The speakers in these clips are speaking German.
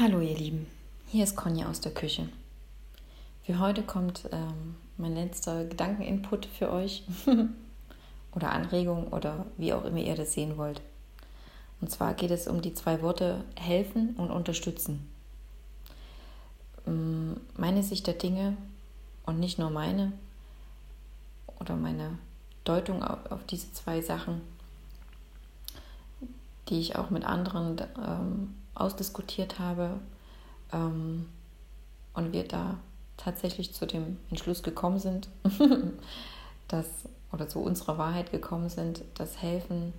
Hallo ihr Lieben, hier ist Conja aus der Küche. Für heute kommt ähm, mein letzter Gedankeninput für euch oder Anregung oder wie auch immer ihr das sehen wollt. Und zwar geht es um die zwei Worte helfen und unterstützen. Ähm, meine Sicht der Dinge und nicht nur meine oder meine Deutung auf diese zwei Sachen, die ich auch mit anderen ähm, ausdiskutiert habe ähm, und wir da tatsächlich zu dem Entschluss gekommen sind, dass oder zu unserer Wahrheit gekommen sind, dass helfen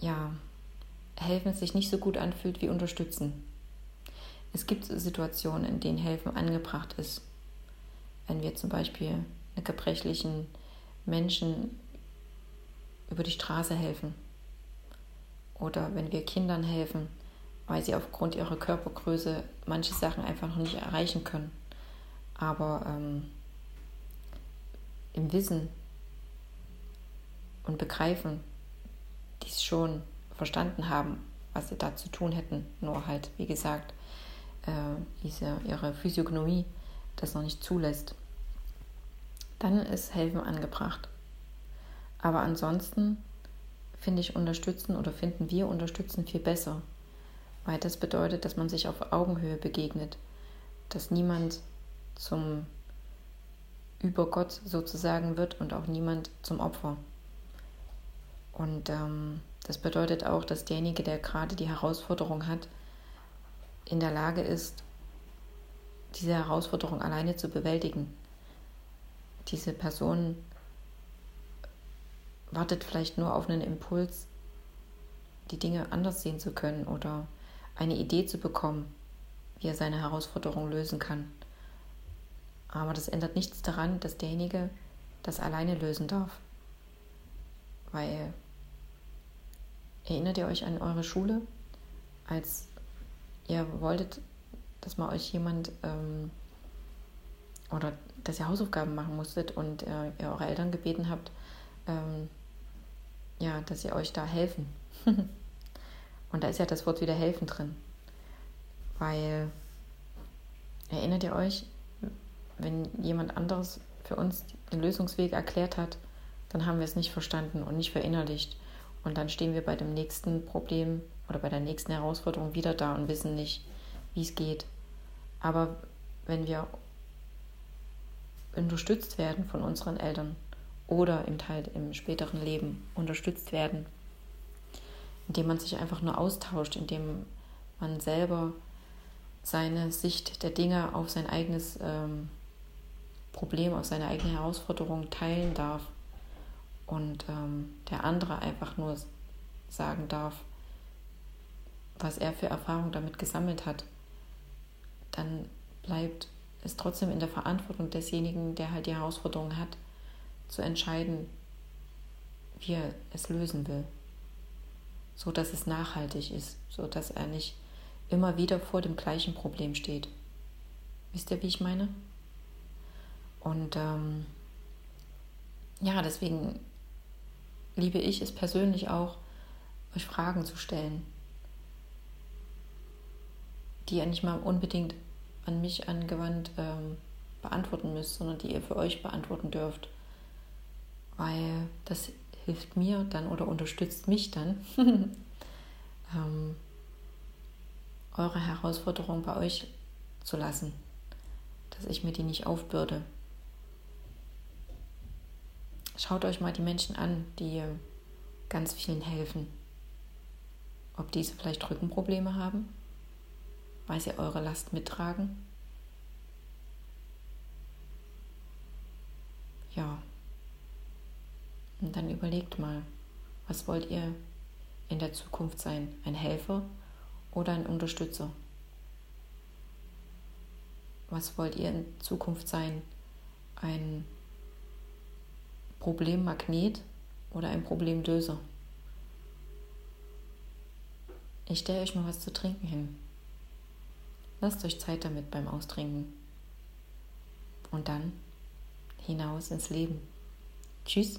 ja helfen sich nicht so gut anfühlt wie unterstützen. Es gibt Situationen, in denen helfen angebracht ist. Wenn wir zum Beispiel einem gebrechlichen Menschen über die Straße helfen oder wenn wir Kindern helfen, weil sie aufgrund ihrer Körpergröße manche Sachen einfach noch nicht erreichen können. Aber ähm, im Wissen und Begreifen, die es schon verstanden haben, was sie da zu tun hätten, nur halt, wie gesagt, äh, diese, ihre Physiognomie das noch nicht zulässt, dann ist Helfen angebracht. Aber ansonsten finde ich unterstützen oder finden wir unterstützen viel besser, weil das bedeutet, dass man sich auf Augenhöhe begegnet, dass niemand zum Übergott sozusagen wird und auch niemand zum Opfer. Und ähm, das bedeutet auch, dass derjenige, der gerade die Herausforderung hat, in der Lage ist, diese Herausforderung alleine zu bewältigen. Diese Person wartet vielleicht nur auf einen Impuls, die Dinge anders sehen zu können oder eine Idee zu bekommen, wie er seine Herausforderung lösen kann. Aber das ändert nichts daran, dass derjenige das alleine lösen darf. Weil erinnert ihr euch an eure Schule, als ihr wolltet, dass mal euch jemand ähm, oder dass ihr Hausaufgaben machen musstet und äh, ihr eure Eltern gebeten habt, ähm, ja, dass sie euch da helfen. Und da ist ja das Wort wieder helfen drin. Weil, erinnert ihr euch, wenn jemand anderes für uns den Lösungsweg erklärt hat, dann haben wir es nicht verstanden und nicht verinnerlicht. Und dann stehen wir bei dem nächsten Problem oder bei der nächsten Herausforderung wieder da und wissen nicht, wie es geht. Aber wenn wir unterstützt werden von unseren Eltern, oder im Teil im späteren Leben unterstützt werden, indem man sich einfach nur austauscht, indem man selber seine Sicht der Dinge auf sein eigenes ähm, Problem, auf seine eigene Herausforderung teilen darf und ähm, der andere einfach nur sagen darf, was er für Erfahrung damit gesammelt hat, dann bleibt es trotzdem in der Verantwortung desjenigen, der halt die Herausforderung hat, zu entscheiden, wie er es lösen will, so dass es nachhaltig ist, so dass er nicht immer wieder vor dem gleichen Problem steht. Wisst ihr, wie ich meine? Und ähm, ja, deswegen liebe ich es persönlich auch, euch Fragen zu stellen, die ihr nicht mal unbedingt an mich angewandt ähm, beantworten müsst, sondern die ihr für euch beantworten dürft weil das hilft mir dann oder unterstützt mich dann, ähm, eure Herausforderung bei euch zu lassen, dass ich mir die nicht aufbürde. Schaut euch mal die Menschen an, die ganz vielen helfen. Ob diese vielleicht Rückenprobleme haben, weil sie eure Last mittragen. Ja. Und dann überlegt mal, was wollt ihr in der Zukunft sein? Ein Helfer oder ein Unterstützer? Was wollt ihr in Zukunft sein? Ein Problemmagnet oder ein Problemlöser? Ich stelle euch mal was zu trinken hin. Lasst euch Zeit damit beim Austrinken. Und dann hinaus ins Leben. Tschüss.